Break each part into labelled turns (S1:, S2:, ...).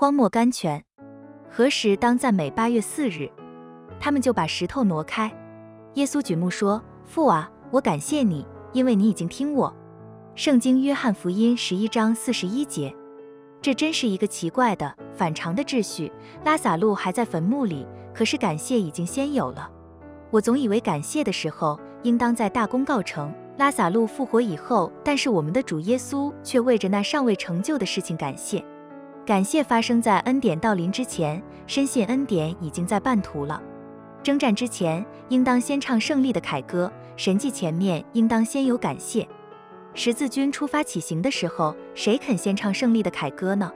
S1: 荒漠甘泉。何时当赞美八月四日？他们就把石头挪开。耶稣举目说：“父啊，我感谢你，因为你已经听我。”圣经约翰福音十一章四十一节。这真是一个奇怪的反常的秩序。拉萨路还在坟墓里，可是感谢已经先有了。我总以为感谢的时候应当在大功告成，拉萨路复活以后，但是我们的主耶稣却为着那尚未成就的事情感谢。感谢发生在恩典到临之前，深信恩典已经在半途了。征战之前，应当先唱胜利的凯歌；神迹前面，应当先有感谢。十字军出发起行的时候，谁肯先唱胜利的凯歌呢？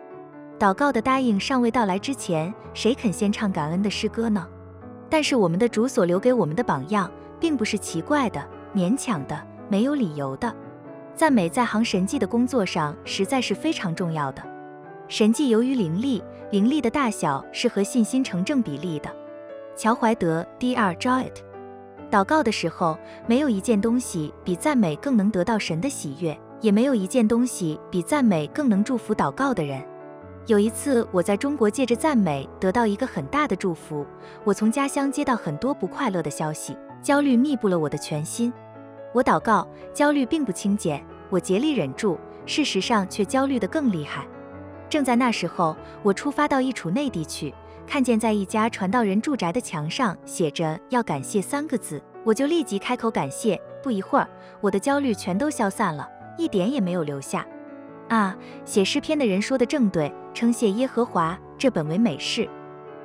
S1: 祷告的答应尚未到来之前，谁肯先唱感恩的诗歌呢？但是我们的主所留给我们的榜样，并不是奇怪的、勉强的、没有理由的。赞美在行神迹的工作上，实在是非常重要的。神迹由于灵力，灵力的大小是和信心成正比例的。乔怀德 Dr. Jowett，祷告的时候，没有一件东西比赞美更能得到神的喜悦，也没有一件东西比赞美更能祝福祷告的人。有一次，我在中国借着赞美得到一个很大的祝福。我从家乡接到很多不快乐的消息，焦虑密布了我的全心。我祷告，焦虑并不轻减，我竭力忍住，事实上却焦虑得更厉害。正在那时候，我出发到一处内地去，看见在一家传道人住宅的墙上写着“要感谢”三个字，我就立即开口感谢。不一会儿，我的焦虑全都消散了，一点也没有留下。啊，写诗篇的人说的正对，称谢耶和华，这本为美事。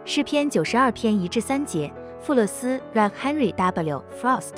S1: 诗篇九十二篇一至三节，富勒斯 （Rev. Henry W. Frost）。